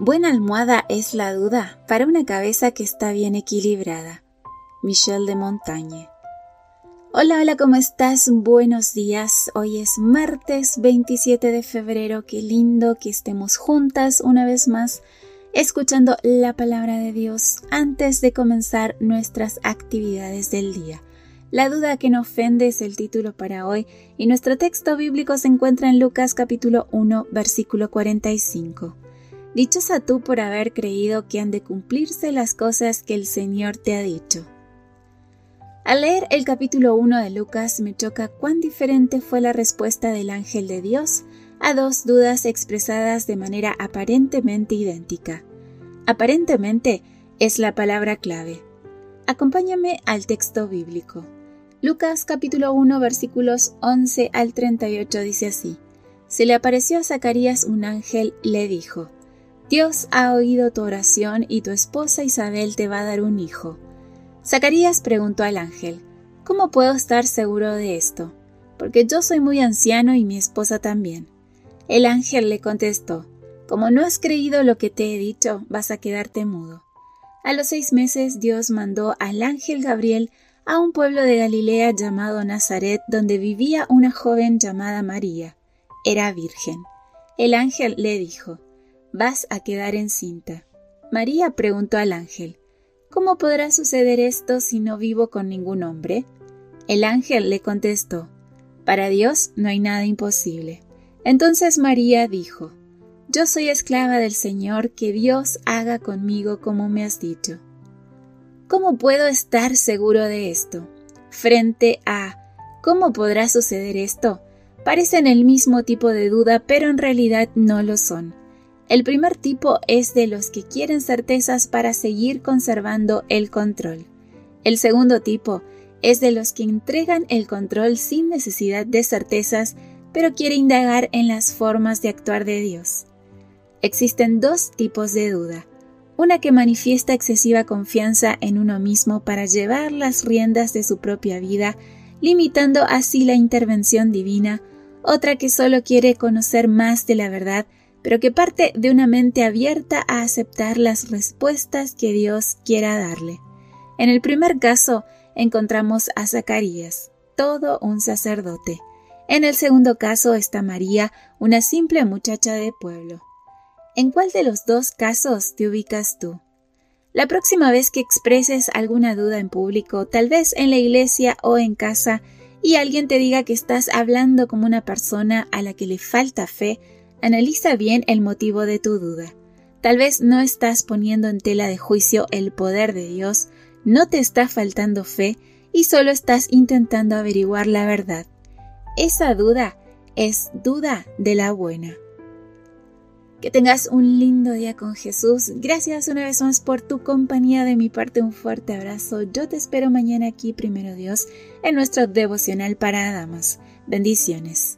Buena almohada es la duda para una cabeza que está bien equilibrada. Michelle de Montañe. Hola, hola, ¿cómo estás? Buenos días. Hoy es martes 27 de febrero. Qué lindo que estemos juntas una vez más escuchando la palabra de Dios antes de comenzar nuestras actividades del día. La duda que no ofende es el título para hoy y nuestro texto bíblico se encuentra en Lucas capítulo 1 versículo 45. Dichosa tú por haber creído que han de cumplirse las cosas que el Señor te ha dicho. Al leer el capítulo 1 de Lucas me choca cuán diferente fue la respuesta del ángel de Dios a dos dudas expresadas de manera aparentemente idéntica. Aparentemente es la palabra clave. Acompáñame al texto bíblico. Lucas capítulo 1 versículos 11 al 38 dice así. Se le apareció a Zacarías un ángel, le dijo, Dios ha oído tu oración y tu esposa Isabel te va a dar un hijo. Zacarías preguntó al ángel, ¿Cómo puedo estar seguro de esto? Porque yo soy muy anciano y mi esposa también. El ángel le contestó, Como no has creído lo que te he dicho, vas a quedarte mudo. A los seis meses Dios mandó al ángel Gabriel a un pueblo de Galilea llamado Nazaret, donde vivía una joven llamada María. Era virgen. El ángel le dijo, vas a quedar encinta. María preguntó al ángel, ¿Cómo podrá suceder esto si no vivo con ningún hombre? El ángel le contestó, Para Dios no hay nada imposible. Entonces María dijo, Yo soy esclava del Señor, que Dios haga conmigo como me has dicho. ¿Cómo puedo estar seguro de esto? Frente a ¿cómo podrá suceder esto? Parecen el mismo tipo de duda, pero en realidad no lo son. El primer tipo es de los que quieren certezas para seguir conservando el control. El segundo tipo es de los que entregan el control sin necesidad de certezas, pero quiere indagar en las formas de actuar de Dios. Existen dos tipos de duda. Una que manifiesta excesiva confianza en uno mismo para llevar las riendas de su propia vida, limitando así la intervención divina, otra que solo quiere conocer más de la verdad pero que parte de una mente abierta a aceptar las respuestas que Dios quiera darle. En el primer caso encontramos a Zacarías, todo un sacerdote. En el segundo caso está María, una simple muchacha de pueblo. ¿En cuál de los dos casos te ubicas tú? La próxima vez que expreses alguna duda en público, tal vez en la iglesia o en casa, y alguien te diga que estás hablando como una persona a la que le falta fe, Analiza bien el motivo de tu duda. Tal vez no estás poniendo en tela de juicio el poder de Dios, no te está faltando fe y solo estás intentando averiguar la verdad. Esa duda es duda de la buena. Que tengas un lindo día con Jesús. Gracias una vez más por tu compañía. De mi parte, un fuerte abrazo. Yo te espero mañana aquí, primero Dios, en nuestro devocional para damas. Bendiciones.